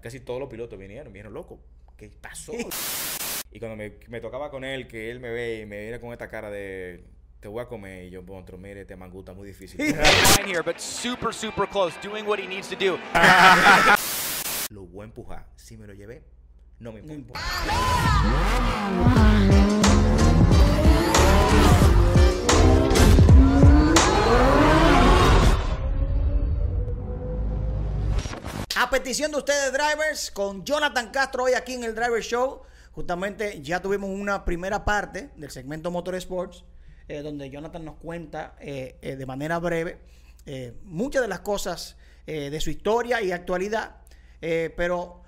casi todos los pilotos vinieron, vinieron loco. ¿Qué pasó? y cuando me, me tocaba con él, que él me ve y me viene con esta cara de te voy a comer y yo, monstruo, mire, este mangú está muy difícil. Here, but super, super close, doing what he needs to do. lo voy a empujar. Si me lo llevé, no me importa. A petición de ustedes, drivers, con Jonathan Castro hoy aquí en el Driver Show. Justamente ya tuvimos una primera parte del segmento Motorsports, eh, donde Jonathan nos cuenta eh, eh, de manera breve eh, muchas de las cosas de su historia y actualidad. Pero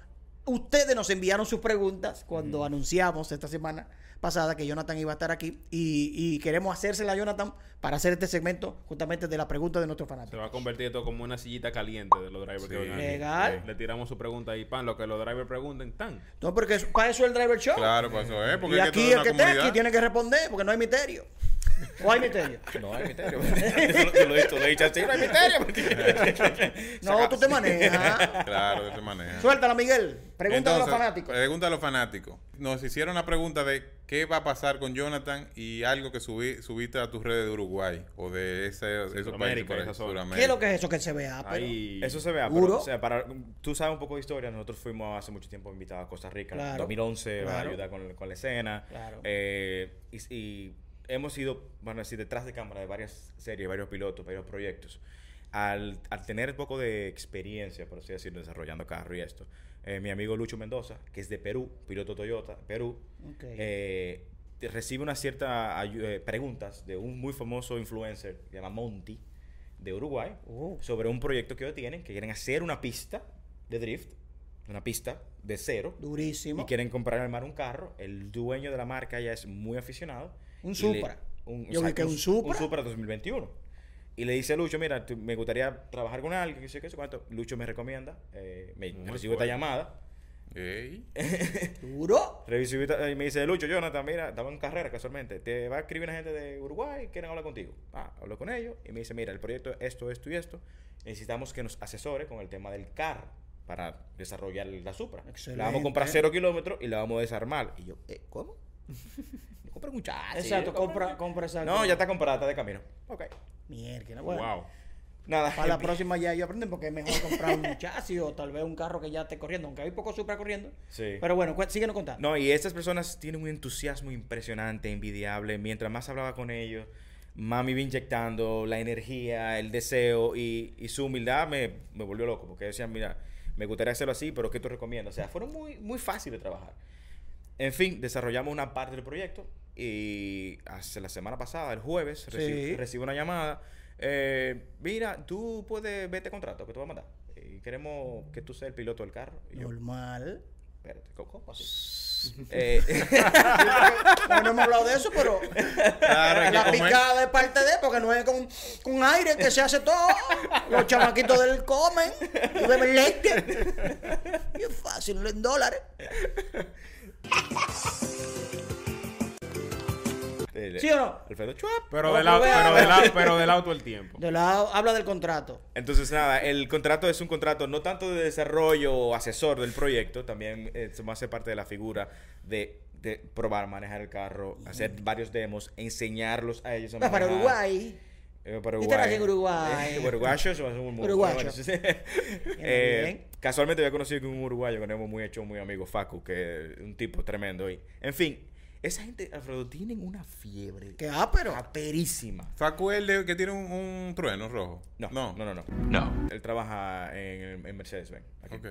ustedes nos enviaron sus preguntas cuando anunciamos esta semana pasada que Jonathan iba a estar aquí y, y queremos hacérsela a Jonathan para hacer este segmento justamente de la pregunta de nuestros Se fanáticos. va a convertir esto como una sillita caliente de los drivers que vengan aquí. Legal. Le tiramos su pregunta ahí, pan, lo que los drivers pregunten, tan. No, porque es- para eso es el Driver Show. Claro, pues eso es. Porque y es que aquí el que esté aquí tiene que responder porque no hay misterio. ¿O hay misterio? No hay misterio. Tú lo, tú lo dicho así, no hay misterio. No, tú te manejas. Claro, de esa manera. Suéltala, Miguel. Pregunta a los fanáticos. Pregunta a los fanáticos. Nos hicieron una pregunta de qué va a pasar con Jonathan y algo que subí, subiste a tus redes de Uruguay o de ese, esos países por. Sudamérica. ¿Qué es lo que es eso que se vea? Pero, Ahí. Eso se vea, pero, o sea, para, tú sabes un poco de historia, nosotros fuimos hace mucho tiempo invitados a Costa Rica, en Claro, 2011, claro. a ayudar con, con la escena. Claro. Eh, y, y hemos ido, bueno, así detrás de cámara de varias series, varios pilotos, varios proyectos. Al, al tener un poco de experiencia, por así decirlo, desarrollando carro y esto, eh, mi amigo Lucho Mendoza, que es de Perú, piloto Toyota, Perú, eh, recibe una cierta ayu- eh, preguntas de un muy famoso influencer, que se llama Monty, de Uruguay, Oh. sobre un proyecto que ellos tienen, que quieren hacer una pista de drift, una pista de cero, Durísimo. y quieren comprar armar un carro. El dueño de la marca ya es muy aficionado. Un y Supra. un, Yo vi que un Supra. Un Supra 2021. Y le dice a Lucho, mira, tú- me gustaría trabajar con alguien, que sé qué sé cuánto. Lucho me recomienda, eh, me Muy recibo esta llamada. Ey. Duro. Recibí esta- y me dice, Lucho, Jonathan, mira, estaba en carrera casualmente. Te va a escribir una gente de Uruguay, quieren hablar contigo. Ah, hablo con ellos y me dice, mira, el proyecto es esto, esto y esto. Necesitamos que nos asesore con el tema del carro para desarrollar la Supra. La vamos a comprar Excelente. cero kilómetros y la vamos a desarmar. Y yo, eh, ¿cómo? Yo compré un chasis. Exacto, yo compré- compra, compra esa. No, ya está comprada, está de camino. Ok. Mierda, bueno. Wow. Nada. Para la próxima ya ellos aprenden porque es mejor comprar un chasis o tal vez un carro que ya esté corriendo, aunque hay poco Supra corriendo. Sí. Pero bueno, síguenos contando. No, y estas personas tienen un entusiasmo impresionante, envidiable. Mientras más hablaba con ellos, más me iba inyectando la energía, el deseo y, y su humildad me, me volvió loco. Porque decían, mira, me gustaría hacerlo así, pero ¿qué tú recomiendas? O sea, fueron muy, muy fáciles de trabajar. En fin, desarrollamos una parte del proyecto y hace la semana pasada, el jueves, Sí. reci- recibo una llamada. eh, mira, tú puedes ver este contrato que te voy a mandar. Y queremos que tú seas el piloto del carro. Y yo, Normal. espérate, ¿cómo cómo así? Eh, No, no hemos hablado de eso, pero Claro, la picada es parte de, porque no es con, con aire que se hace todo. Los chamaquitos del comen y beben leche. Y es fácil, en dólares. El- ¿Sí o no? Alfredo Chuap. Pero, del pero auto, pero, del au- pero del auto el tiempo. De lado, habla del contrato. Entonces, nada, el contrato es un contrato no tanto de desarrollo o asesor del proyecto, también eh, se me hace parte de la figura de, de probar, manejar el carro, hacer varios demos, enseñarlos a ellos a para. Uruguay. Eh, para ¿Y te nací en Uruguay? Eh, uruguayos, somos muy- Uruguayo. bueno, sí, sí. Eh, bien. casualmente había conocido con un uruguayo que tenemos muy hecho, muy amigo, Facu, que es un tipo tremendo. Y, en fin, esa gente, Alfredo, tienen una fiebre Que ápero. aperísima. Facu es el de- que tiene un, un trueno rojo. No, No. no, no, no. No. Él trabaja en, en Mercedes-Benz. aquí. Ok.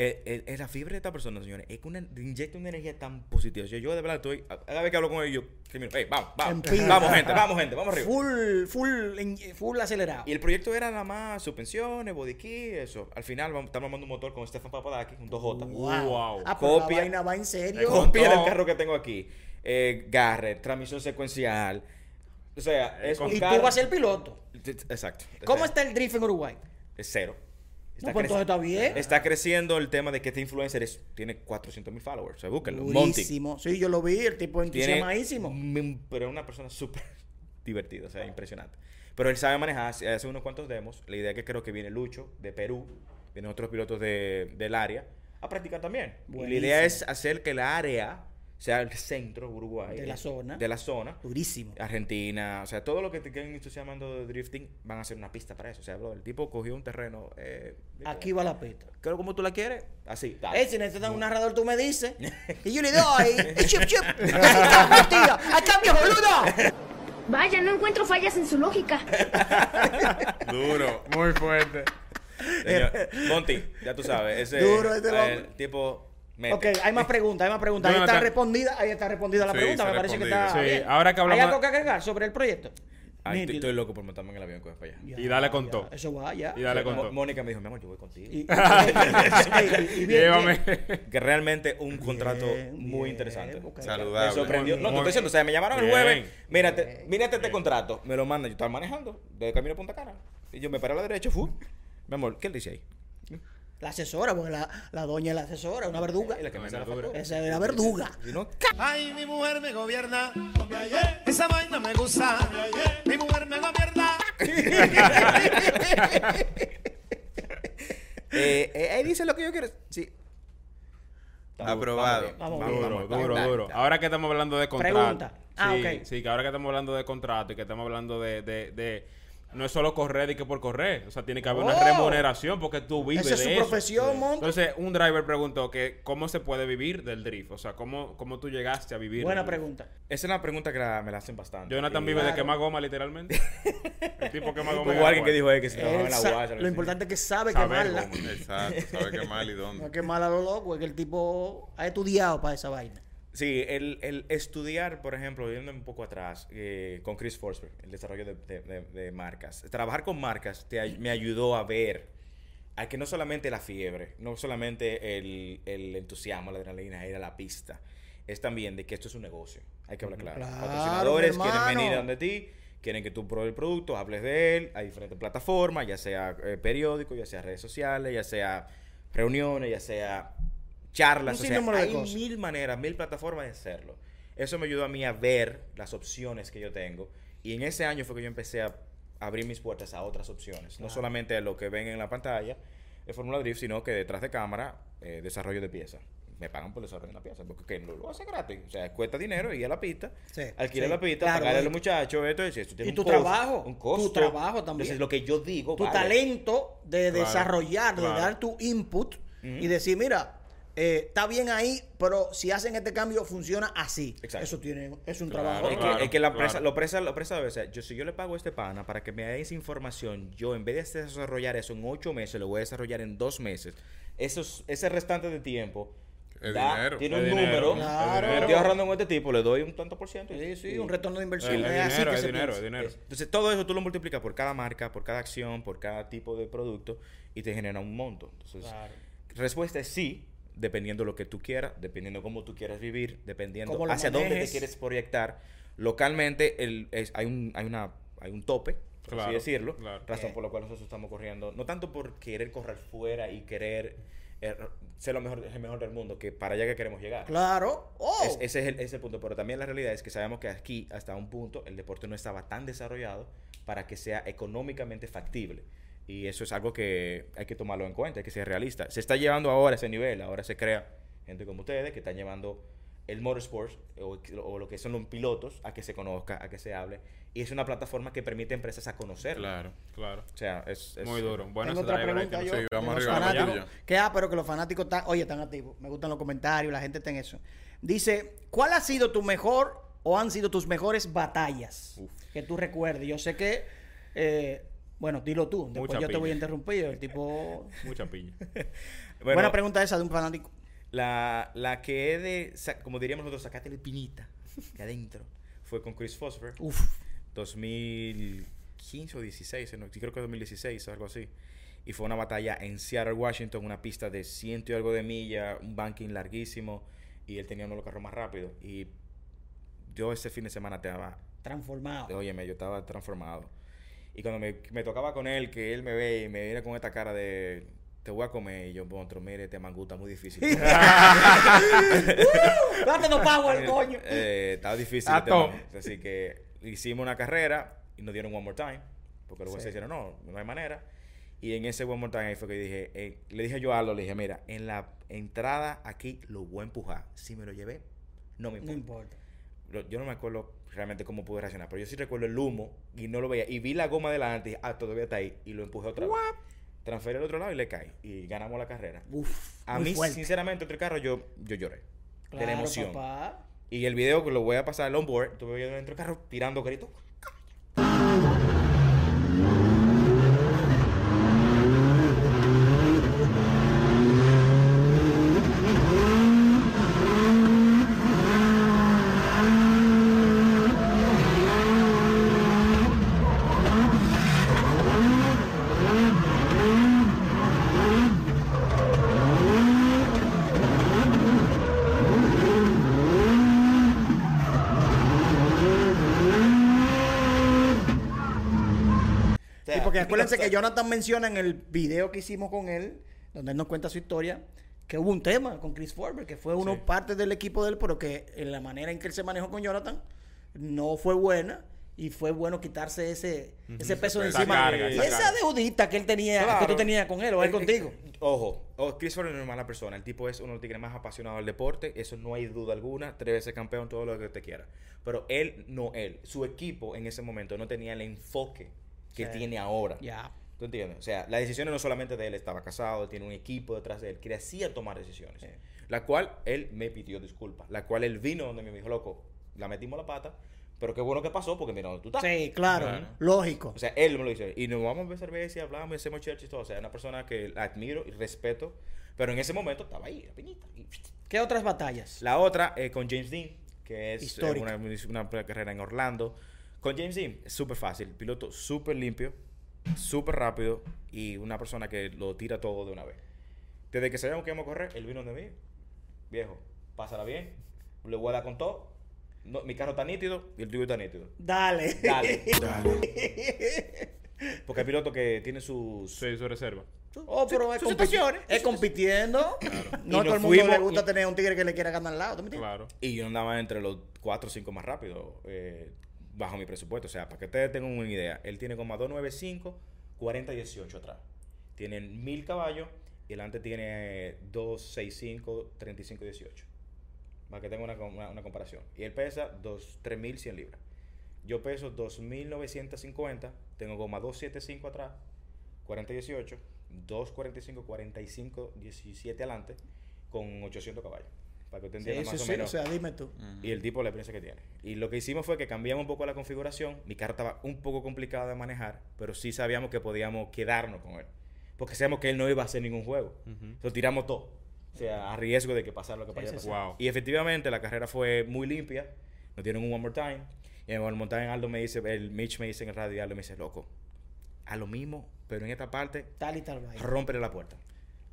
Eh, eh, eh, la fibra de esta persona, señores, es que una, inyecta una energía tan positiva. O sea, yo de verdad estoy. Cada vez que hablo con ellos, yo termino, "Ey, vamos, vamos, vamos, gente, vamos, gente, vamos arriba. Full, full, en- full acelerado. Y el proyecto era nada más suspensiones, body kit, eso. Al final vamos, estamos armando un motor con Stefan Papadakis, un 2J. Wow. Ah, pero Copia. la vaina va en serio. Copia del carro que tengo aquí. Eh, Garrett, transmisión secuencial. O sea, es un Y carro. tú vas a ser piloto. Exacto. ¿Cómo está el drift en Uruguay? Es cero. No, pues creci- entonces está bien. Está creciendo el tema de que este influencer es- tiene 400 mil followers. O sea, búsquenlo. Monty. Sí, yo lo vi, el tipo entusiasmadísimo. pero es una persona súper divertida, o sea, impresionante. Pero él sabe manejar, hace unos cuantos demos. La idea es que creo que viene Lucho de Perú, vienen otros pilotos de- del área a practicar también. Y la idea es hacer que el área sea el centro Uruguay. De la eh, zona. De la zona. Durísimo. Argentina, o sea, todo lo que te queden entusiasmando de drifting van a ser una pista para eso. O sea, bro, el tipo cogió un terreno. Eh, Aquí va la pista. Creo como tú la quieres, así. dale. Eh, si necesitas un narrador, tú me dices. Y yo le doy. Y chup, chup. Ahí cambio, tío. Ahí cambio, boludo. Vaya, no encuentro fallas en su lógica. Duro. Muy fuerte. Señor, Monty, ya tú sabes. Ese, Duro este el tipo. Mete. Ok, hay más preguntas, hay más preguntas. Ahí está respondida, ahí está respondida la Sí, pregunta. Me parece que está. Sí, bien. ahora que hablamos- ¿Hay algo que agregar sobre el proyecto? Ay, estoy, loco por montarme en el avión con para allá. Ya, Y dale con ya. todo. Eso va, ya. Y dale con todo. Mónica me dijo, mi amor, yo voy contigo. Y- y- y- y bien, Llévame. que realmente un contrato muy bien, interesante. ok. Me Saludable. sorprendió. No, te Muy- estoy diciendo, o sea, me llamaron el jueves. Mírate, mírate este contrato. Me lo mandan, yo estaba manejando de camino a Punta Cana. Y yo me paré a la derecha, fu. Mi amor, ¿qué él dice ahí? La asesora, porque la, la doña es la asesora, una verduga. Es la que me hace la factura. Esa es la verduga. Ay, mi mujer me gobierna. Esa vaina me gusta. Mi mujer me gobierna. eh, eh, ahí dice lo que yo quiero. Sí. Aprobado. Vamos Vamos, bien. Duro, vamos, duro, duro. Ahora que estamos hablando de contrato. Pregunta. Ah, sí, ok. Sí, que ahora que estamos hablando de contrato y que estamos hablando de, de, de- no es solo correr y que por correr. O sea, tiene que haber una remuneración porque tú vives Esa es de su eso. profesión, Monty. Entonces, un driver preguntó que cómo se puede vivir del drift. O sea, cómo, cómo tú llegaste a vivir. Buena pregunta. Esa es una pregunta que la- me la hacen bastante. Jonathan Y- vive de Claro. quemar goma, literalmente. El tipo quema goma. Hubo alguien que dijo eh, que se trabajaba en la algo lo importante es que sabe Saber quemarla. Exacto. ¿Sabe qué mal y No dónde? es quemar a lo loco, es que el tipo ha estudiado para esa vaina. Sí, el, el estudiar, por ejemplo, yendo un poco atrás, eh, con Chris Forsberg, el desarrollo de, de- de- de marcas. Trabajar con marcas te me ayudó a ver a que no solamente la fiebre, no solamente el, el entusiasmo, la adrenalina, ir a la pista, es también de que esto es un negocio. Hay que hablar claro. Claro, Patrocinadores quieren venir donde ti, quieren que tú pruebes el producto, hables de él, hay diferentes plataformas, ya sea eh, periódicos, ya sea redes sociales, ya sea reuniones, ya sea charlas, Un o sea, de hay cosas. mil maneras, mil plataformas de hacerlo. Eso me ayudó a mí a ver las opciones que yo tengo. Y en ese año fue que yo empecé a abrir mis puertas a otras opciones. No solamente a lo que ven en la pantalla de Fórmula Drift, sino que detrás de cámara, eh, desarrollo de piezas. Me pagan por desarrollar una pieza, porque ¿qué? lo, lo hace gratis. O sea, cuesta dinero ir a la pista, Sí, alquilar sí, la pista, claro, pagarle a los muchachos, esto, y esto tiene y un tu costo, trabajo, un tu costo. trabajo también. Entonces, lo que yo digo, tu vale. talento de Claro, desarrollar, de claro. dar tu input y decir, mira, eh, está bien ahí, pero si hacen este cambio funciona así. Exacto. Eso tiene, es un Claro, trabajo. Es que, Claro, es que la empresa, claro. lo presa, lo presa debe ser, yo si yo le pago a este pana para que me dé esa información, yo en vez de desarrollar eso en ocho meses, lo voy a desarrollar en dos meses. Esos, ese restante de tiempo da- dinero. tiene un dinero, número. Claro. Estoy dinero. ahorrando en este tipo, le doy un tanto por ciento. Sí, sí, y- un retorno de inversión. Es Es, así dinero, que se dinero, dinero. Entonces todo eso tú lo multiplicas por cada marca, por cada acción, por cada tipo de producto y te genera un monto. Entonces, Claro. respuesta es sí, dependiendo lo que tú quieras, dependiendo cómo tú quieras vivir, dependiendo hacia dónde te quieres proyectar. Localmente el, es- hay, un, hay, una, hay un tope, por Claro, así decirlo, claro. razón Eh. por la cual nosotros estamos corriendo, no tanto por querer correr fuera y querer eh, ser lo mejor, el mejor del mundo, que para allá que queremos llegar. Claro. Oh. Es- ese, es el, ese es el punto. Pero también la realidad es que sabemos que aquí, hasta un punto, el deporte no estaba tan desarrollado para que sea económicamente factible. Y eso es algo que hay que tomarlo en cuenta, hay que ser realista. Se está llevando ahora a ese nivel. Ahora se crea gente como ustedes que están llevando el motorsport o, o lo que son los pilotos a que se conozca, a que se hable. Y es una plataforma que permite a empresas a conocerlo. Claro. Claro. O sea, es, es- Muy duro. Bueno, Tengo otra pregunta que yo. Sí, vamos de los arriba, fanáticos. Que ah, pero que los fanáticos están, oye, están activos. Me gustan los comentarios, la gente está en eso. Dice, ¿cuál ha sido tu mejor o han sido tus mejores batallas que tú recuerdes? Yo sé que, eh, bueno, dilo tú. Después Mucha yo te voy a interrumpir. El tipo. Mucha piña. Bueno, Buena pregunta esa de un fanático. La, la que es de, como diríamos nosotros, sacate el pinita de adentro, fue con Chris Fosfer. Uf. 2015 o 16, no, creo que 2016 o algo así. Y fue una batalla en Seattle, Washington, una pista de ciento y algo de milla, un banking larguísimo, y él tenía uno de los carros más rápidos. Y yo ese fin de semana estaba, Transformado. óyeme, yo estaba transformado. Y cuando me, me tocaba con él, que él me ve y me viene con esta cara de, te voy a comer, y yo, monstruo, mire, este mangú está muy difícil. Date no power, coño. Eh, estaba difícil. Todo. Así que hicimos una carrera y nos dieron one more time. Porque los jueces Sí. dijeron, no, no hay manera. Y en ese One More Time ahí fue que dije, eh, le dije yo a Aldo, le dije, mira, en la entrada aquí lo voy a empujar. Si me lo llevé, no me No importa. Yo no me acuerdo realmente cómo pude reaccionar, pero yo sí recuerdo el humo y no lo veía. Y vi la goma delante y dije, ah, todavía está ahí. Y lo empujé otra vez. Transferí al otro lado y le caí. Y ganamos la carrera. Uf, A mí, fuerte. sinceramente, otro carro yo, yo lloré. de la emoción. papá. Y el video que lo voy a pasar al onboard, tuve yo dentro del carro tirando gritos. Acuérdense que Jonathan menciona en el video que hicimos con él, donde él nos cuenta su historia, que hubo un tema con Chris Forber, que fue uno Sí. parte del equipo de él, pero que en la manera en que él se manejó con Jonathan no fue buena. Y fue bueno quitarse ese, ese peso de encima. carga, y esa deudita que él tenía, que tú tenías con él o él Eh, contigo. eh, Ojo, oh, Chris Ford no es mala persona. El tipo es uno de los tigres más apasionados del deporte. Eso no hay duda alguna. Tres veces campeón, todo lo que te quiera. Pero él, no él. Su equipo en ese momento no tenía el enfoque que Sí. tiene ahora. Ya. ¿Tú entiendes? O sea, las decisiones no solamente de él, estaba casado, tiene un equipo detrás de él que le hacía tomar decisiones. La cual él me pidió disculpas. La cual él vino donde me dijo, loco, la metimos la pata, pero qué bueno que pasó porque mira tú estás. Sí, claro, Claro. lógico. O sea, él me lo dice. Y nos vamos a beber cerveza y hablamos y hacemos church y todo. O sea, es una persona que la admiro y respeto. Pero en ese momento estaba ahí, la piñita. Y- ¿Qué otras batallas? La otra eh, con James Dean, que es eh, una, una carrera en Orlando. Con James Dean es súper fácil. Piloto súper limpio, súper rápido y una persona que lo tira todo de una vez. Desde que sabíamos que íbamos a correr, él vino de mí. Viejo, pásala bien. Le voy a dar con todo. No, mi carro está nítido y el tuyo está nítido. Dale. Dale. Porque hay pilotos que tienen sus... Sí, su reserva. Oh, pero es, es compitiendo. No a todo el mundo fuimos le gusta y- tener un tigre que le quiera ganar al lado. ¿tú me? Claro. Y yo andaba entre los 4 o 5 más rápidos eh, bajo mi presupuesto. O sea, para que ustedes tengan una idea, él tiene como 295, 40 18 atrás. Tienen 1000 caballos y delante tiene 265, 35 18. Para que tengan una, una- comparación. Y él pesa 2, 3100 libras. Yo peso 2950, tengo goma 275 atrás, 40 18, 245, 45 17 adelante, con 800 caballos. Para que usted entienda sí, más o sí, menos o sea, dime tú. y el tipo la experiencia que tiene. Y lo que hicimos fue que cambiamos un poco la configuración. Mi carro estaba un poco complicado de manejar, pero sí sabíamos que podíamos quedarnos con él. Porque sabíamos que él no iba a hacer ningún juego. Lo tiramos todo. O sea, a riesgo de que pasara lo que pasara. sí, sí. Wow. Y efectivamente la carrera fue muy limpia. Nos dieron un one more time. Y en el one more time Aldo me dice, el Mitch me dice en el radio, Aldo me dice, loco, a lo mismo, pero en esta parte, Tal y tal. rómpele la puerta.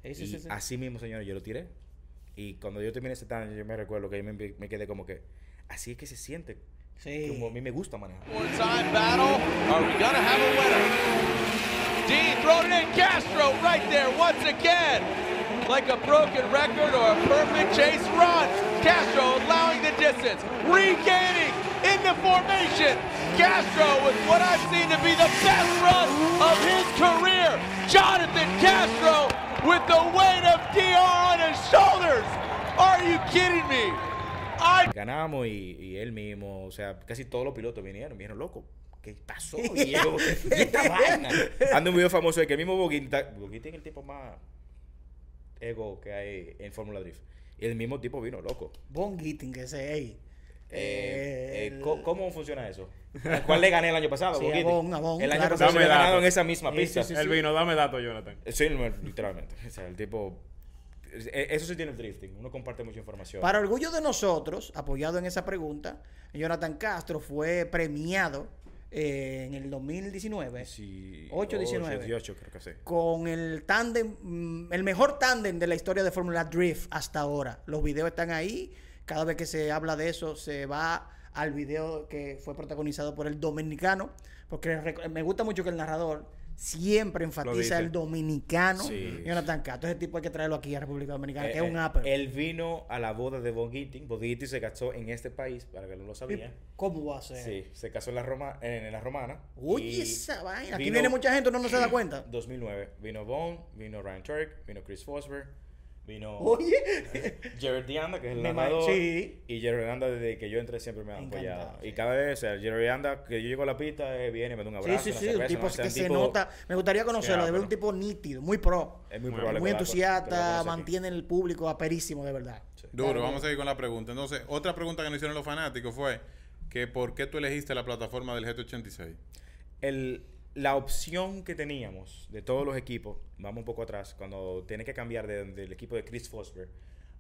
Sí, sí, y sí, sí. así mismo, señores, yo lo tiré. Y cuando yo terminé ese tan, yo me recuerdo que yo me, me quedé como que, así es que se siente. Sí. Como a mí me gusta manejar. More time battle. Are we gonna have a winner? Dean throwing in Castro right there once again. Like a broken record or a perfect chase run. Castro allowing the distance, regaining in the formation. Castro with what I've seen to be the best run of his career. Jonathan Castro with the weight of DR on his shoulders. Are you kidding me? I Ganamos y, y él mismo, o sea, casi todos los pilotos vinieron, vinieron locos. ¿Qué pasó, viejo? ¿Qué esta vaina? Anda un video famoso de que el mismo Boguín, está- Boguín tiene el tipo más ego que hay en Fórmula Drift. Y el mismo tipo vino loco. Von Gitting, que ese, ey. Eh, eh, el- ¿cómo, cómo funciona eso? ¿A ¿Cuál le gané el año pasado? Sí, a Boguín? Von, a Von, el año claro. pasado le ganaron en esa misma Sí, pista. sí, El vino, dame datos, Jonathan. Sí, literalmente. O sea, el tipo... eh, Eso sí tiene el drifting. Uno comparte mucha información. Para orgullo de nosotros, apoyado en esa pregunta, Jonathan Castro fue premiado eh, en el 2019 Sí, 8, 19. 18 creo que sí. con el tándem, mm, el mejor tándem de la historia de Fórmula Drift hasta ahora. Los videos están ahí. Cada vez que se habla de eso, se va al video que fue protagonizado por el dominicano. Porque me gusta mucho que el narrador siempre enfatiza el dominicano. Sí. Jonathan Castro, ese tipo hay que traerlo aquí a República Dominicana, que Eh, es un eh, upper. Él vino a la boda de Von Gittin. Von Gittin se casó en este país, para que no lo sabía. ¿Cómo va a ser? Sí, se casó en la, Roma, en, la romana. Oye, esa vaina. Aquí vino- viene mucha gente, uno no se da cuenta. 2009. Vino Bone, vino Ryan Turk, vino Chris Fosber, vino Oye. Jared Dianda, que es el narrador. sí. Y Jared Dianda, desde que yo entré, siempre me ha apoyado. sí. Y cada vez, o sea, Jared Dianda, que yo llego a la pista, eh, viene, me da un Sí, abrazo. sí, una sí, un tipo que un se tipo- nota. Me gustaría conocerlo, Ya, de ver un tipo nítido, muy pro. Es muy Muy probable Muy entusiasta, mantiene el público aperísimo, de verdad. Duro, vamos a seguir con la pregunta. Entonces, otra pregunta que nos hicieron los fanáticos fue que ¿por qué tú elegiste la plataforma del GT86? el, la opción que teníamos de todos los equipos, vamos un poco atrás, cuando tiene que cambiar de- del equipo de Chris Fosber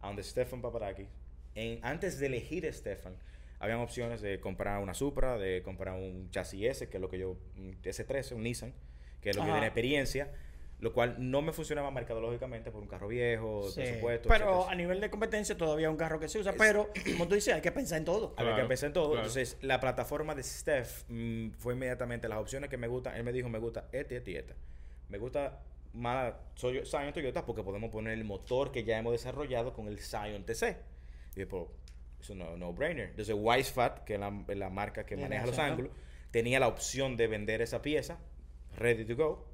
a donde Stefan Papadakis, en, antes de elegir a Stefan, habían opciones de comprar una Supra, de comprar un chasis S, que es lo que yo, un S13, un Nissan, que es lo que tiene experiencia, lo cual no me funcionaba mercadológicamente por un carro viejo, Sí. presupuesto, Pero etcétera. a nivel de competencia todavía es un carro que se usa. Pero, como tú dices, hay que pensar en todo. Había que empezar en todo. claro. Entonces, la plataforma de Steph mm, fue inmediatamente las opciones que me gustan. Él me dijo, me gusta este, este y esta. Me gusta más soy Scion Toyota porque podemos poner el motor que ya hemos desarrollado con el Scion TC. Y yo, pues, es un no- no-brainer. Entonces, Wisefat, que es la, marca que maneja los ángulos, tenía la opción de vender esa pieza, ready to go.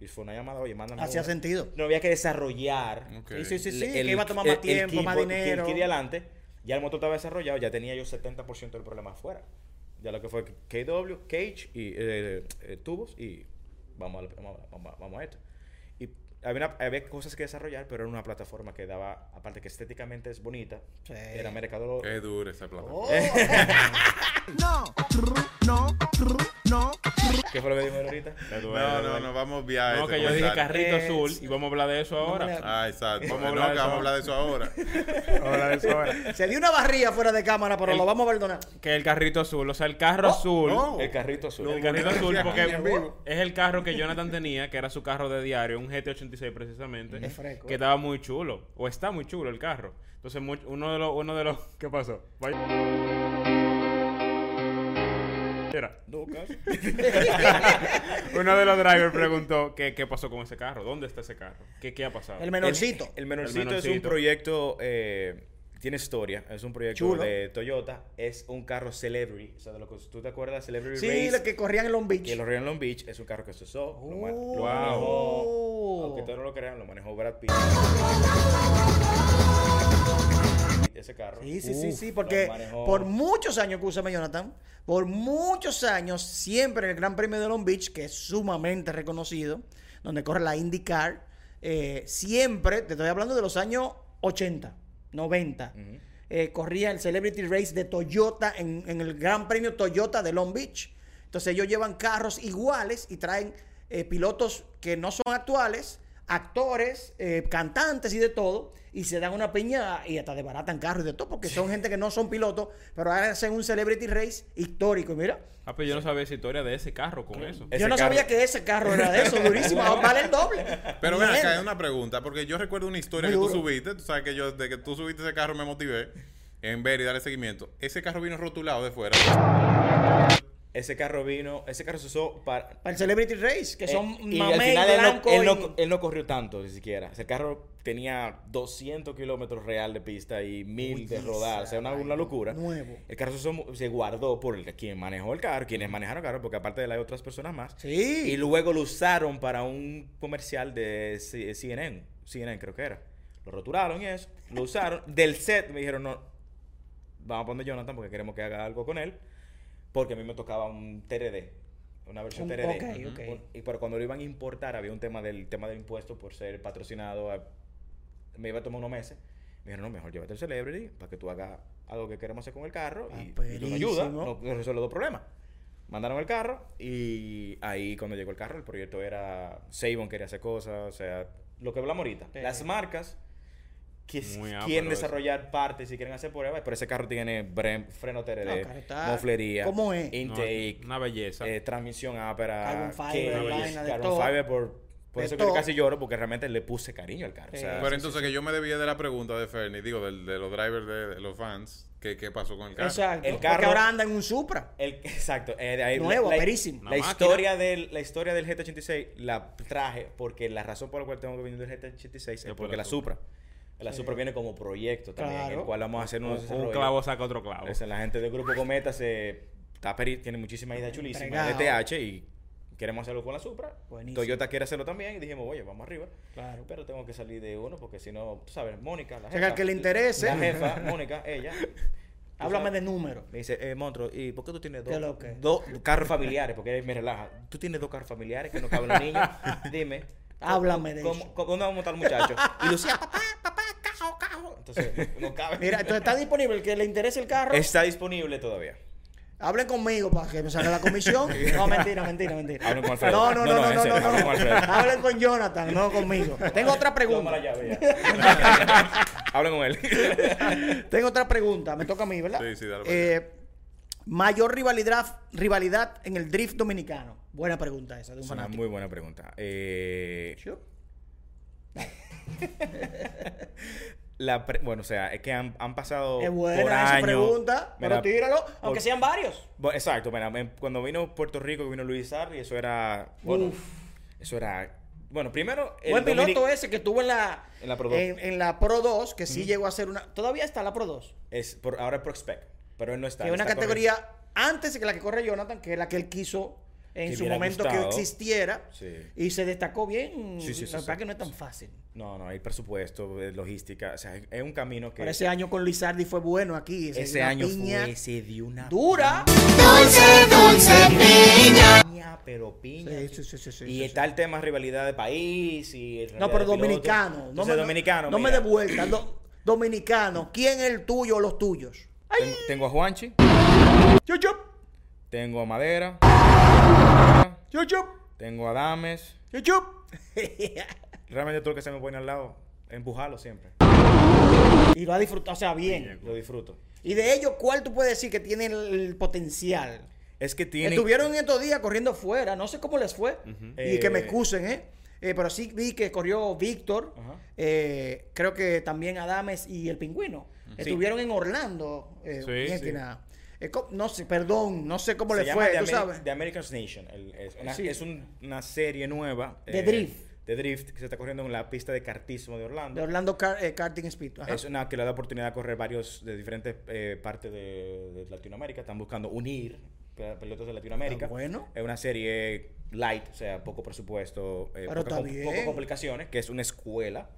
Y fue una llamada, oye, mándame Hacía sentido. No había que desarrollar Ok. Sí, sí, sí, sí. el- que iba a tomar el- más el tiempo, kit- más el dinero. kit de adelante, ya el motor estaba desarrollado, ya tenía yo 70% del problema afuera. Ya lo que fue KW, cage y eh, eh, tubos y vamos, a- vamos a- vamos a esto. Había, una- había cosas que desarrollar, pero era una plataforma que daba, aparte que estéticamente es bonita, Sí. era mercado... Qué dura esa plataforma. Oh. ¿Qué fue lo que dijo él ahorita? No, no, no, vamos a enviar No, que yo dije carrito Eh, azul y vamos a hablar de eso ahora. Ah, exacto. Vamos a no, hablar de vamos a hablar de eso ahora. Vamos a hablar de eso ahora. Se dio una barría fuera de cámara, pero El- lo vamos a perdonar. Que el carrito azul, o sea, el carro azul. no. El carrito azul. El carrito azul, porque es el carro que Jonathan tenía, que era su carro de diario, un GT86 precisamente, Es fresco. que estaba muy chulo, o está muy chulo el carro. Entonces, uno de los, uno de los, ¿qué pasó? Lucas. uno de los drivers preguntó qué, qué pasó con ese carro, dónde está ese carro, qué, qué ha pasado. El menorcito. El, el menorcito, El es un proyecto, eh, tiene historia, es un proyecto Chulo. de Toyota, es un carro celebrity, o sea, de lo que tú te acuerdas, Celebrity Sí, Race, los que corrían en Long Beach. que lo río en Long Beach, es un carro que se usó, lo, ma- lo Oh. manejó, aunque ustedes no lo crean, lo manejó Brad Pitt. Ese carro. Sí, sí, sí, Uf, sí, lo porque por muchos años, escúchame Jonathan, por muchos años, siempre en el Gran Premio de Long Beach, que es sumamente reconocido, donde corre la IndyCar, eh, siempre, te estoy hablando de los años 80, 90, eh, corría el Celebrity Race de Toyota en, en el Gran Premio Toyota de Long Beach. Entonces ellos llevan carros iguales y traen eh, pilotos que no son actuales, actores, eh, cantantes y de todo, y se dan una piña y hasta desbaratan carros y de todo, porque son gente que no son pilotos, pero ahora hacen un Celebrity Race histórico. Y mira, Ah, pero yo no sabía esa historia de ese carro con eso. Ese yo no carro- sabía que ese carro era de eso, durísimo, ahora vale el doble. Pero ven acá, hay una pregunta, porque yo recuerdo una historia Muy que tú subiste. Tú sabes que yo, de que tú subiste ese carro, me motivé en ver y darle seguimiento. Ese carro vino rotulado de fuera. Ese carro vino, ese carro se usó para... Para el Celebrity Race, que son Eh, y mamey, al final él no, él, y- no, él no corrió tanto ni siquiera. El carro tenía 200 kilómetros real de pista y 1000 de rodar. O sea, una, una locura. Nuevo. El carro se, usó- se guardó por el- quien manejó el carro, quienes manejaron el carro, porque aparte de él hay otras personas más. Sí. Y luego lo usaron para un comercial de CNN. CNN creo que era. Lo roturaron y eso. Lo usaron. Del set me dijeron, no, vamos a poner Jonathan porque queremos que haga algo con él. Porque a mí me tocaba un TRD. Una versión Un- TRD. ok, ok. Un- y pero cuando lo iban a importar había un tema del tema del impuesto por ser patrocinado. a- me iba a tomar unos meses. Me dijeron, no, mejor llévate el Celebrity para que tú hagas algo que queremos hacer con el carro y, Ah, y nos ayudas, perísimo. no, no resuelve los problemas. Mandaron el carro y ahí cuando llegó el carro el proyecto era Sabon quería hacer cosas, o sea, lo que hablamos ahorita. Sí. Las marcas que s- Muy ápero quieren eso. desarrollar partes y quieren hacer pruebas, pero ese carro tiene brem- freno TRD, No, moflería, ¿Cómo es? No, intake, una belleza. eh, transmisión ápera, Carbon fiber, de carbon por, Por de eso que yo casi lloro, porque realmente le puse cariño al carro. O sea, Pero entonces que yo me debía de la pregunta de Fernie, digo, del- de, los drivers de, de los fans, que qué pasó con el carro. Exacto. El Porque carro- ahora anda en un Supra. El, exacto. eh, de ahí- Nuevo, la, perísimo. La, máquina. historia del, la historia del GT86 la traje porque la razón por la cual tengo que venir del GT86 es por porque la la Supra. La Supra viene como proyecto también, Claro. el cual vamos a hacer unos Un, un clavo saca otro clavo. O sea, la gente del grupo Cometa se está peri- tiene muchísimas ideas chulísimas de TH y queremos hacerlo con la Supra. Buenísimo. Toyota quiere hacerlo también y dijimos, oye, vamos arriba. Claro. Pero tengo que salir de uno porque si no, tú sabes, Mónica, la sea, que al que le interese. La jefa, Mónica, ella. Háblame sabes, de números. me dice, eh, Montro, ¿y por qué tú tienes ¿Qué dos, dos carros familiares? Porque me relaja. Tú tienes dos carros familiares que no caben los niños. Dime. Háblame de ¿cómo, eso. cómo- ¿Dónde vamos a montar los muchachos? Y Lucía, papá. Entonces, no cabe. Mira, entonces está disponible el que le interese el carro. Está disponible todavía. Hablen conmigo para que me salga la comisión. No, mentira, mentira, mentira. Hablen con Alfredo. No, no, No, no, no, no, en no, serio, no, hablen no. con Alfredo. Hablen con Jonathan, no conmigo. Tengo otra Toma pregunta. la llave ya. Hablen con él. Tengo otra pregunta. Me toca a mí, ¿verdad? Sí, sí, dale Eh, mayor rivalidad, rivalidad en el drift dominicano. Buena pregunta esa de un Es una muy buena pregunta. Eh, Sure. La pre- bueno, o sea, es que han, han pasado Es por buena esa años. pregunta, pero tíralo, por- aunque sean varios. Exacto, mira, cuando vino Puerto Rico, vino Luis Sarri, eso era. Bueno, Uf. eso era. Bueno, primero. el Buen piloto ese que estuvo en la, En la Pro 2. en, en la Pro 2, que sí llegó a ser una. Todavía está la Pro 2. Es por, ahora es Pro Spec, pero él no está. Que es una está categoría antes que la que corre Jonathan, que es la que él quiso en su momento que existiera. Sí. Y se destacó bien. Sí, sí, sí, la verdad sí. que no es tan fácil. No, no, hay presupuesto, eh, logística. O sea, es un camino que. Pero ese año con Lizardi fue bueno aquí. se ese una año piña fue, se dio una. Dura. piña, pero piña. Sí, sí, sí, sí, sí, y sí, está el tema rivalidad de país y No, pero dominicano. No Entonces, me, dominicano. no me mira, dé vuelta. do- dominicano. ¿Quién es el tuyo o los tuyos? Tengo, tengo a Juanchi, Chup, chup. tengo a Madera, Chup. tengo a Dames. Chup. Realmente todo lo que se me pone al lado, empujarlo siempre. y lo ha disfrutado, o sea, bien. Lo disfruto. Y de ellos, ¿cuál tú puedes decir que tiene el, potencial? Es que tiene. Estuvieron en estos días corriendo fuera, no sé cómo les fue. Y que me Eh, excusen, ¿eh? Eh, pero sí vi que corrió Víctor, eh, creo que también Adames y el Pingüino. Estuvieron en Orlando. Sí, bien sí. que nada. Eh, co- no sé, perdón, no sé cómo se le llama fue, The, tú Ameri- sabes. The American's Nation. El- es una, Sí. es un- una serie nueva. De drift. De drift que se está corriendo en la pista de kartismo de Orlando. De Orlando Car- eh, Karting Speed. Ajá. Es una que le da oportunidad de correr varios de diferentes eh, partes de, de Latinoamérica. Están buscando unir pe- pilotos de Latinoamérica. Ah, bueno. Es una serie light, o sea, poco presupuesto, eh, com- bien. poco complicaciones, que es una escuela,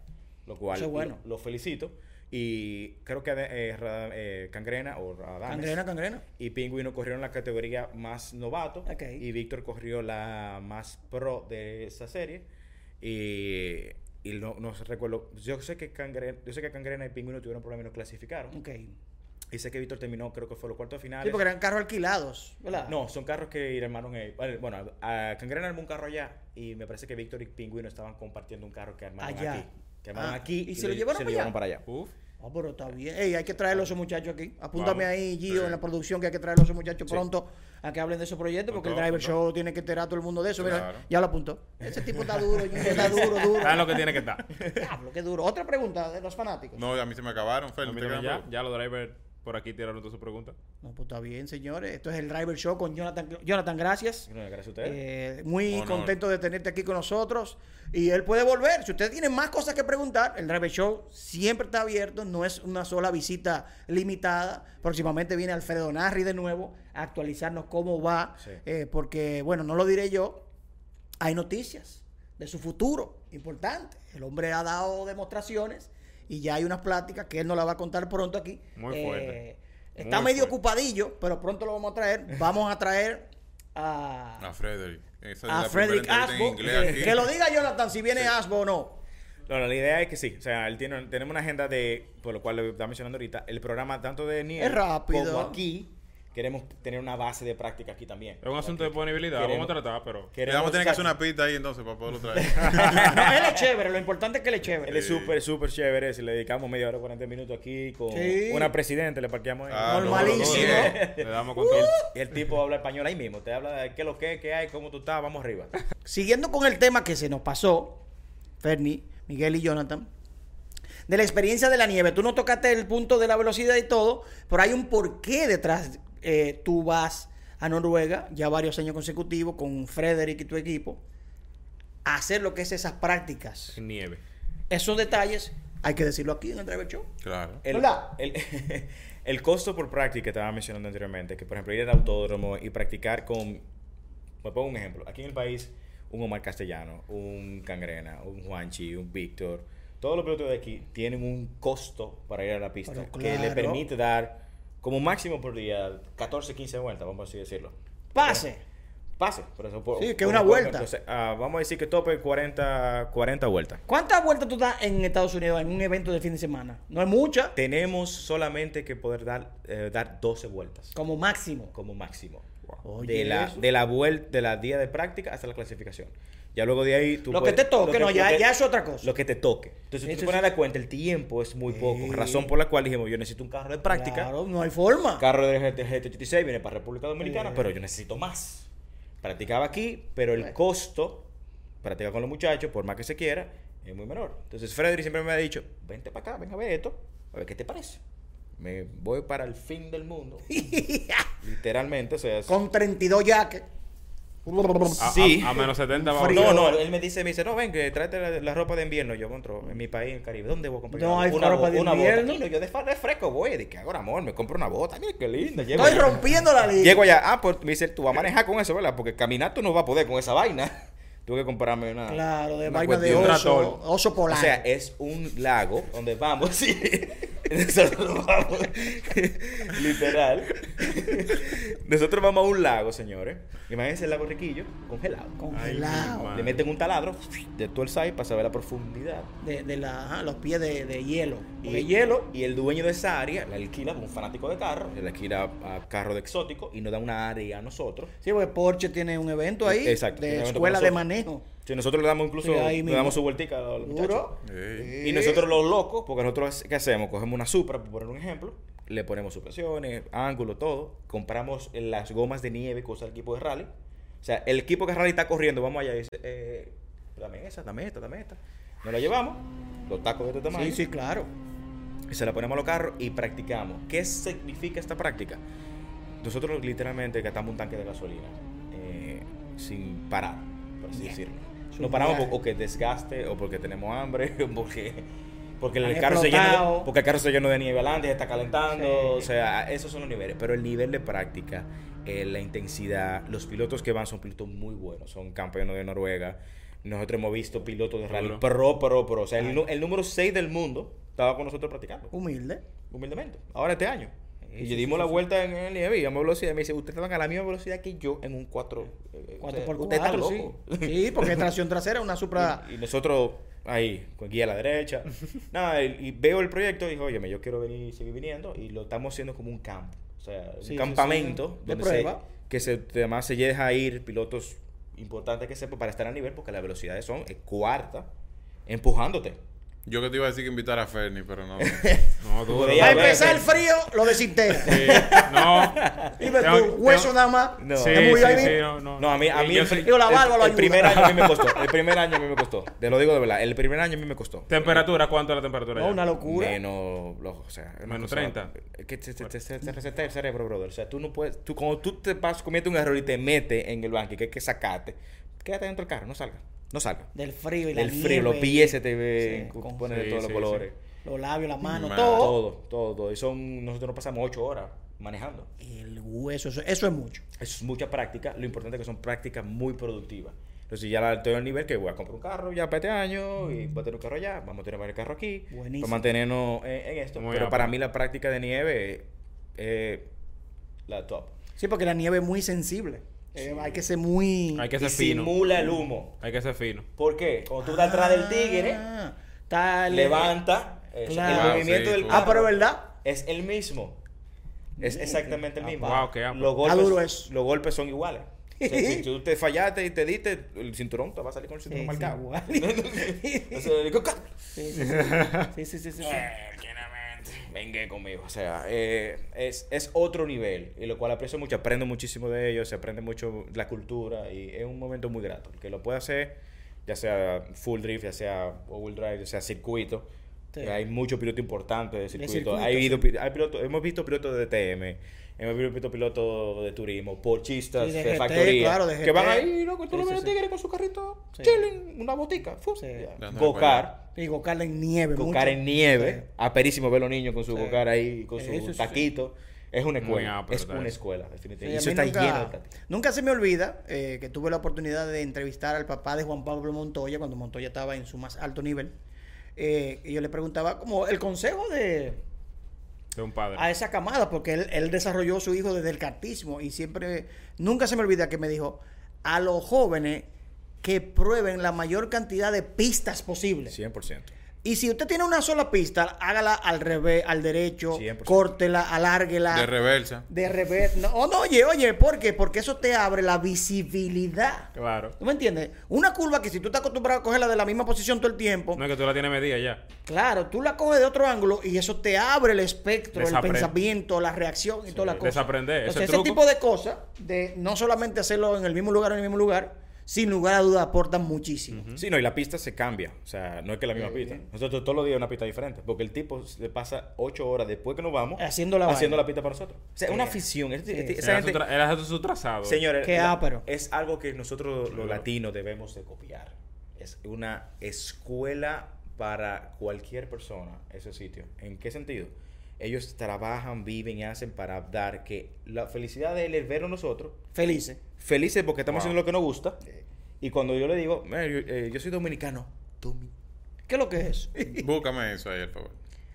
lo cual Eso es bueno. lo, lo felicito. Y creo que eh, eh, Cangrena o Radames Cangrena, cangrena. y Pingüino corrieron la categoría más novato y Víctor corrió la más pro de esa serie y, y no, no recuerdo yo sé que Cangrena, yo sé que Cangrena y Pingüino tuvieron problemas y no clasificaron Ok. y sé que Víctor terminó creo que fue los cuartos finales Sí, porque eran carros alquilados, ¿verdad? no son carros que armaron eh, bueno a Cangrena armó un carro allá y me parece que Víctor y Pingüino estaban compartiendo un carro que armaron Allá. aquí Ah, aquí ¿y se lo llevaron para allá? para allá Uf. Ah, pero está bien. Ey, hay que traerlos a esos muchachos aquí. Apúntame Vamos. ahí, Gio, Sí. en la producción, que hay que traerlos a esos muchachos Sí. pronto a que hablen de esos proyectos, porque el Driver apuntó. Show tiene que enterar a todo el mundo de eso. Mira, ya lo apuntó. Ese tipo está duro, Gio, está duro, duro. Está en lo que tiene que estar. Diablo, qué duro. Otra pregunta de los fanáticos. No, a mí se me acabaron, Fer. ¿no ya, ya los drivers por aquí tiraron todas sus preguntas. No, pues está bien, señores. Esto es el Driver Show con Jonathan. Jonathan, gracias. Gracias a ustedes Eh, muy Honor. contento de tenerte aquí con nosotros. Y él puede volver. Si usted tiene más cosas que preguntar, el Driver Show siempre está abierto. No es una sola visita limitada. Próximamente viene Alfredo Narri de nuevo a actualizarnos cómo va. Sí. Eh, porque, bueno, no lo diré yo. Hay noticias de su futuro importante. El hombre ha dado demostraciones y ya hay unas pláticas que él nos la va a contar pronto aquí. Muy fuerte. Está Muy medio fuerte. ocupadillo, pero pronto lo vamos a traer. Vamos a traer a, A Frederick. Esa es a la Frederick Asbo. Que, aquí. que lo diga Jonathan si viene Asbo o no. No, no, la idea es que sí. O sea, él tiene, tenemos una agenda de, por lo cual le está mencionando ahorita, el programa tanto de Niel Es rápido. como aquí queremos tener una base de práctica aquí también. Es un asunto de disponibilidad. Queremos- Vamos a tratar, pero. Le Queremos, vamos a tener que hacer una pista ahí entonces para poderlo traer. No, él es chévere, lo importante es que él es chévere. Él es súper, súper chévere. Si le dedicamos media hora, 40 minutos aquí con Sí. una presidente, le parqueamos ahí. Ah, no, Normalísimo. no, no. Le damos con todo. Y el tipo habla español ahí mismo. Te habla de qué es lo que, qué hay, cómo tú estás, vamos arriba. Siguiendo con el tema que se nos pasó, Fernie, Miguel y Jonathan, de la experiencia de la nieve. Tú no tocaste el punto de la velocidad y todo, pero hay un porqué detrás. Eh, tú vas a Noruega ya varios años consecutivos con Frederick y tu equipo a hacer lo que es esas prácticas. Nieve. Esos detalles hay que decirlo aquí en el Driver Show. Claro. El, Hola. el, el costo por práctica que estaba mencionando anteriormente, que por ejemplo ir al autódromo y practicar con, me pongo un ejemplo, aquí en el país, un Omar Castellano, un Cangrena, un Juanchi, un Víctor, todos los pilotos de aquí tienen un costo para ir a la pista que le permite dar como máximo por día 14, 15 vueltas, vamos así decirlo. Pase. Pase, por eso por- Sí, que una vuelta. entonces, ah, vamos a decir que tope 40, 40 vueltas. ¿Cuántas vueltas tú das en Estados Unidos en un evento de fin de semana? No es mucha, Tenemos solamente que poder dar, eh, dar 12 vueltas. como máximo. como máximo. Oye, de la eso. de la vuelta de la día de práctica hasta la clasificación. Ya luego de ahí tú Lo que te toque, no, ya- ya es otra cosa. Lo que te toque. Entonces, tú te pones a sí. dar cuenta, el tiempo es muy poco. Sí. Razón por la cual dijimos, yo necesito un carro de práctica. Claro, no hay forma. Carro de GT, GT86 viene para República Dominicana, Sí. pero yo necesito más. Practicaba aquí, pero el costo, practicar con los muchachos, por más que se quiera, es muy menor. Entonces, Frederick siempre me ha dicho, vente para acá, venga a ver esto, a ver qué te parece. Me voy para el fin del mundo. Literalmente, o sea, Con 32 jaques. A, Sí. a- a menos 70 vamos. Frío. No, no, él me dice, me dice, no, ven, que tráete la, la ropa de invierno. Yo encuentro en mi país, en Caribe. ¿Dónde voy a comprar? No una, hay una ropa de una invierno. bota? Yo de, de fresco voy. De que ahora, amor, me compro una bota. Mira qué linda. Llego Estoy allá. rompiendo la línea. Llego allá. Ah, pues me dice, tú vas a manejar con eso, ¿verdad? Porque caminar tú no vas a poder con esa vaina. Tuve que comprarme una. Claro, de una vaina de cuestión. oso, oso O polar. sea, es un lago donde vamos, sí. Nosotros vamos, literal. Nosotros vamos a un lago, señores. Imagínense el lago Riquillo, congelado. Congelado. Ay, Le meten un taladro de todo el site para saber la profundidad. de, de la, ajá, los pies de, de hielo. Y, Porque hielo. y el dueño de esa área la alquila un fanático de carro, le alquila a carro de exótico y nos da una área a nosotros. Sí, porque Porsche tiene un evento ahí Exacto, de escuela de manejo. Si nosotros le damos incluso, Sí, le damos su vueltica a los muchachos. Sí. Y nosotros los locos, porque nosotros, ¿qué hacemos? Cogemos una Supra, por poner un ejemplo, le ponemos suspensiones, ángulo, todo. Compramos las gomas de nieve que usa el equipo de rally. O sea, el equipo que rally está corriendo, vamos allá y dice, eh, dame esa, dame esta, dame esta. Nos la llevamos, los tacos de este tamaño, Sí, sí, claro. y se la ponemos a los carros y practicamos. ¿Qué significa esta práctica? Nosotros literalmente gastamos un tanque de gasolina eh, sin parar, por así Bien. decirlo. Es un No paramos viaje. por- o que desgaste o porque tenemos hambre o porque, porque el carro se llena de, porque el carro se llenó de nieve adelante, se está calentando. Sí. O sea, esos son los niveles. Pero el nivel de práctica, eh, la intensidad, los pilotos que van son pilotos muy buenos, son campeones de Noruega. Nosotros hemos visto pilotos de rally Duro. pro, pro, pro. O sea, el, el número 6 del mundo estaba con nosotros practicando Humilde. humildemente. Ahora este año. Y Sí, le sí, dimos sí, la sí. vuelta en el nieve y a velocidad. Me dice, ustedes van a la misma velocidad que yo en un 4. 4x4, sí. Sí, porque tracción trasera, una Supra. Y nosotros ahí, con guía a la derecha. Nada, y, y veo el proyecto y digo, oye, yo quiero venir seguir viniendo. Y lo estamos haciendo como un campo. O sea, Sí, sí, un campamento sí, de donde se- prueba. que se, además se deja ir pilotos importantes que sepan para estar a nivel porque las velocidades son eh, cuarta, empujándote. Yo que te iba a decir que invitar a Fernie, pero no. No, duro. A empezar el frío, lo desintegra. Sí, no. Dime tú, hueso nada más. No. Sí, Es muy sí, ahí sí, mismo. no, no. No, a mí, a Y mí yo el, la barba lo el primer año a mí me costó. El primer año a mí me costó. Te lo digo de verdad. El primer año a mí me costó. ¿Temperatura? ¿Cuánto es la temperatura? No, ya? una locura. Menos, lo- o sea, Menos cosa- 30. Es que te, te, te- te- reseta el cerebro, brother. O sea, tú no puedes, tú cuando tú te vas, cometes un error y te metes en el banco y que hay que sacarte, quédate dentro del carro, no salga, no salga. Del frío y la Del frío, los pies se te ven, Sí, con- de sí, todos sí, los colores. Los labios, las manos, Man. todo. Todo, todo, todo. Y son, nosotros nos pasamos ocho horas manejando. El hueso, eso, eso es mucho. Eso es mucha práctica. Lo importante es que son prácticas muy productivas. Entonces ya estoy al nivel que voy a comprar un carro ya para este año y voy a tener un carro allá, vamos a tener el carro aquí Buenísimo. para mantenernos en, en esto. Muy Pero amplio. para mí la práctica de nieve es eh, la top. Sí, porque la nieve es muy sensible. Eh, hay que ser muy. Hay que ser fino. simula el humo. Hay que ser fino. ¿Por qué? Cuando tú estás atrás del tigre, Ah, el- levanta, es- Claro. el movimiento Sí, del tú- Ah, pero es verdad. es el mismo. Es exactamente el mismo. wow, qué amplio. los, golpes, Está duro eso. los golpes son iguales. O sea, si tú te fallaste y te diste, el cinturón te va a salir con el cinturón marcado. igual. O sea, digo, "Ca- Sí, sí, sí. Sí, sí, Venga conmigo. O sea, eh, es, es otro nivel. Y lo cual aprecio mucho. Aprendo muchísimo de ellos. Se aprende mucho la cultura. Y es un momento muy grato. El que lo puede hacer, ya sea full drift, ya sea all drive, ya sea circuito. Sí. Hay muchos pilotos importantes de circuito. circuito, hay sí. hay pilotos- hemos visto pilotos de DTM. Hemos visto pilotos de turismo, porchistas Sí, de de, GT, factoría. claro, de que van ahí, loco, tú Sí, lo ves con su carrito, Sí. chilling, una botica, Go-kart. Y Gocar en nieve. Gocar en nieve. Sí. Aperísimo ver los niños con su Sí. gocar ahí, con Sí, su eso sí, sí. taquito. Es una escuela. es una escuela, definitivamente. y eso está nunca, lleno de nunca se me olvida eh, que tuve la oportunidad de entrevistar al papá de Juan Pablo Montoya cuando Montoya estaba en su más alto nivel. Eh, y yo le preguntaba como el consejo de De un padre. a esa camada, porque él, él desarrolló a su hijo desde el cartísimo y siempre, nunca se me olvida que me dijo a los jóvenes que prueben la mayor cantidad de pistas posibles. 100%. Y si usted tiene una sola pista, hágala al revés, al derecho, 100%. córtela, alárguela. De reversa. De revés. No, oh, no, oye, oye, ¿por qué? Porque eso te abre la visibilidad. Claro. ¿Tú me entiendes? Una curva que si tú estás acostumbrado a cogerla de la misma posición todo el tiempo, No es que tú la tienes medida ya. claro, tú la coges de otro ángulo y eso te abre el espectro, el pensamiento, la reacción y toda la cosa. desaprender, ese Entonces, ese truco. tipo de cosas, de no solamente hacerlo en el mismo lugar, en el mismo lugar, sin lugar a dudas aportan muchísimo. Sí, no, y la pista se cambia. O sea, no es que la misma pista. Nosotros todos los días una pista diferente. Porque el tipo se pasa ocho horas después que nos vamos Haciendo la haciendo vaina. la pista para nosotros. O sea, Sí. una afición. Es- es- Sí. Esa Era, gente, su, tra- era su trazado. Señores, Qué la- ápero. es algo que nosotros los latinos debemos de copiar. Es una escuela para cualquier persona, ese sitio. ¿En qué sentido? Ellos trabajan, viven y hacen para dar que la felicidad de él es ver a nosotros Felices. felices porque estamos Wow. haciendo lo que nos gusta. Y cuando yo le digo, "Mira, yo, eh, yo soy dominicano. Domi- ¿Qué es lo que es? Búscame eso ahí, por favor.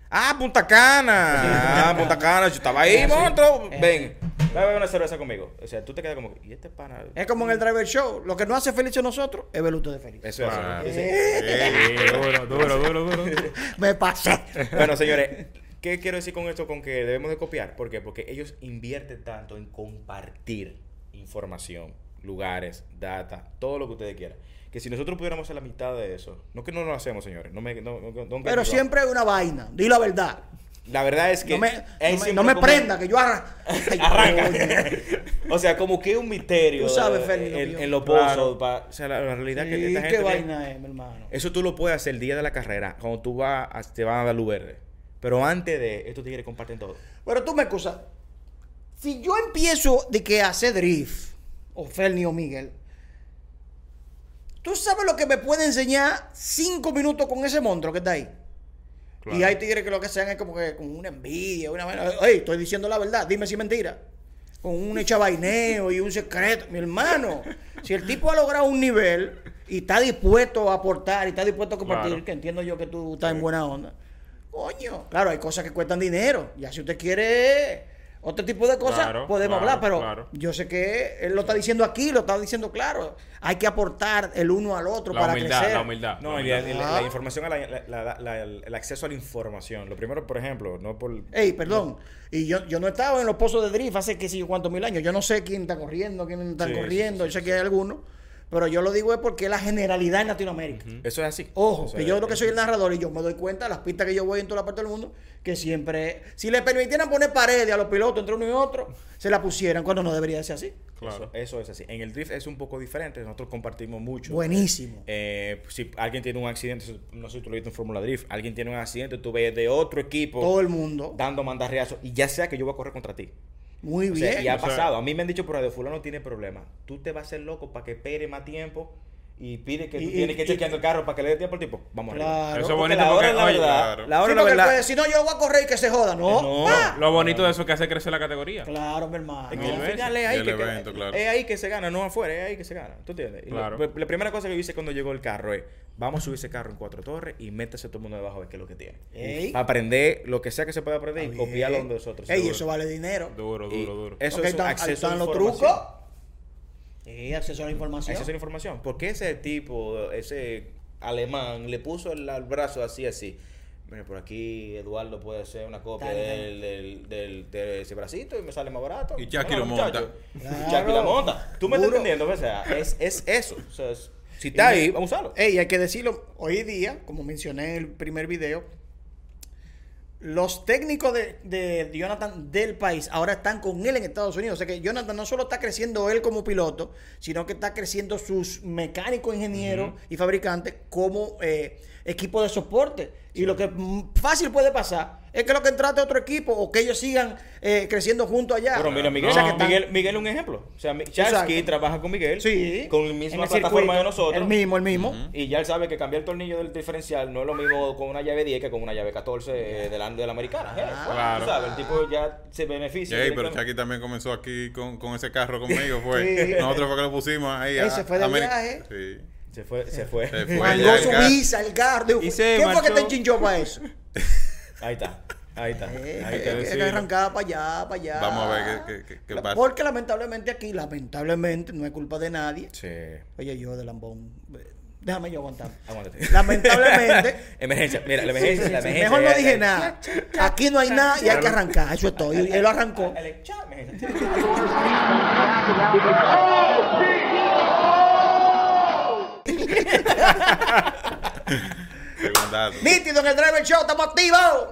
Ah, Punta Cana. Ah, Punta Cana. Yo estaba ahí, monstruo. Eh. Ven, dame a beber una cerveza conmigo. O sea, tú te quedas como, ¿y este pana? Es como en el driver show. Lo que no hace feliz a nosotros es ver ustedes feliz. Eso es así. Sí, duro, duro, duro, duro. Me pasé. Bueno, señores, ¿qué quiero decir con esto? Con que debemos de copiar. ¿Por qué? Porque ellos invierten tanto en compartir información, lugares, data, todo lo que ustedes quieran. Que si nosotros pudiéramos hacer la mitad de eso, no que no lo hacemos, señores. No me, no, no- Pero siempre es una vaina. Di la verdad. La verdad es que... No me, no me, siempre no me como- prenda, que yo arra- Ay, Arranca. o sea, como que un misterio Tú sabes, eh, Ferni, lo en, en los Claro. pozos. pa- o sea, la, la realidad es que Sí, esta ¿Qué gente... vaina es, mi hermano? Eso tú lo puedes hacer el día de la carrera, cuando tú vas, a- te van a dar luz verde. Pero antes de, estos tigres comparten todo. Pero tú me excusas. Si yo empiezo de que hacer drift, o Ferni o Miguel, ¿tú sabes lo que me puede enseñar cinco minutos con ese monstruo que está ahí? Claro. Y hay tigres que lo que sean es como que con una envidia, una. Ey, estoy diciendo la verdad, dime si es mentira. Con un echabaineo y un secreto. Mi hermano, si el tipo ha logrado un nivel y está dispuesto a aportar y está dispuesto a compartir, Claro. que entiendo yo que tú estás en buena onda. Coño, claro, hay cosas que cuestan dinero. Ya si usted quiere otro tipo de cosas, Claro, podemos claro, hablar, pero claro. yo sé que él lo está diciendo aquí, lo está diciendo claro. Hay que aportar el uno al otro La para humildad, crecer. la humildad. No, la humildad. y la- la información, a la- la- la- la- el, acceso a la información. Lo primero, por ejemplo, no por... Ey, perdón. Y yo, yo no estaba en los pozos de drift hace que sé yo cuántos mil años. Yo no sé quién está corriendo, quién está Sí, sí, corriendo. sí, yo sé que hay algunos. Pero yo lo digo es porque es la generalidad en Latinoamérica. Eso es así. Ojo, Eso que es- yo creo que soy el narrador y yo me doy cuenta de las pistas que yo voy en toda la parte del mundo, que siempre, si le permitieran poner paredes a los pilotos entre uno y otro, se la pusieran cuando no debería ser así. Claro. Eso, eso es así. En el drift es un poco diferente. Nosotros compartimos mucho. Buenísimo. Eh, si alguien tiene un accidente, no sé si tú lo viste en Fórmula Drift, alguien tiene un accidente, tú ves de otro equipo Todo el mundo. dando mandarriazos y ya sea que yo voy a correr contra ti. Muy O sea, bien. y ha o sea- pasado. A mí me han dicho por radio, fulano tiene problema. Tú te vas a hacer loco para que espere más tiempo y pide que tú Y- tienes y- que ir chequeando el carro para que le dé tiempo al tipo. Vamos Claro. arriba. Eso es bonito la hora porque, es la verdad. claro. La hora Sí, la porque verdad. puede decir, no, yo voy a correr y que se joda. No. No. ¡Pa! Lo bonito de eso es que hace crecer la categoría. Claro, mi hermano. Es que al final es ahí, que, evento, que- claro. es ahí que se gana, no afuera, es ahí que se gana. ¿Tú entiendes? Claro. lo- la primera cosa que yo hice cuando llegó el carro es, vamos a subir ese carro en cuatro torres y métese todo el mundo debajo a ver qué es lo que tiene. Ey. Para aprender lo que sea que se pueda aprender y copiarlo donde nosotros. Ey, seguro. eso vale dinero. Duro, duro, duro. Eso es acceso están los trucos. Sí, acceso a la información. Acceso a la información. ¿Por qué ese tipo, ese alemán, le puso el, el brazo así, así? Mira, por aquí Eduardo puede hacer una copia del, del, del, de ese bracito y me sale más barato. Y Chucky Bueno, lo monta. Y Chucky lo monta. ¿Tú me estás entendiendo? O sea, es, es eso. O sea, es- si está ahí, vamos a usarlo. Ey, hay que decirlo, hoy día, como mencioné en el primer video, los técnicos de, de Jonathan del país ahora están con él en Estados Unidos. O sea que Jonathan no solo está creciendo él como piloto, sino que está creciendo sus mecánicos, ingenieros y fabricantes como eh, equipo de soporte. Y lo que mm, fácil puede pasar es que lo que trate otro equipo o que ellos sigan eh, creciendo junto allá. Pero mira, Miguel, O sea que están- Miguel, Miguel es un ejemplo. O sea. Charsky trabaja con Miguel. Sí. Con la misma el plataforma circuito, de nosotros. El mismo, el mismo. Y ya él sabe que cambiar el tornillo del diferencial no es lo mismo con una llave 10 que con una llave 14 eh, de la, de la americana. Eh, bueno, Claro. tú sabes, el tipo ya se beneficia. Ey, pero. Chucky también comenzó aquí con, con ese carro conmigo, fue. Sí. Nosotros fue que lo pusimos ahí. Ese fue de Ameri- viaje. Sí. Se fue, se fue. Se fue. Mandó su visa, el carro. Se ¿Quién fue que te enchinchó para eso? Ahí está. Ahí está. Eh, Ahí hay está. decirlo. arrancar para allá, para allá. Vamos a ver qué, qué, qué, qué pasa. Porque lamentablemente aquí, lamentablemente, no es culpa de nadie. Sí. Oye, yo de lambón. eh, Déjame yo aguantar. Aguántate. Lamentablemente. Emergencia. Mira, la sí, emergencia. sí, la sí, emergencia. Mejor no dije nada. Aquí no hay nada y hay que arrancar. Eso es todo. Y él lo arrancó. Nítido en el Driver Show, estamos activos.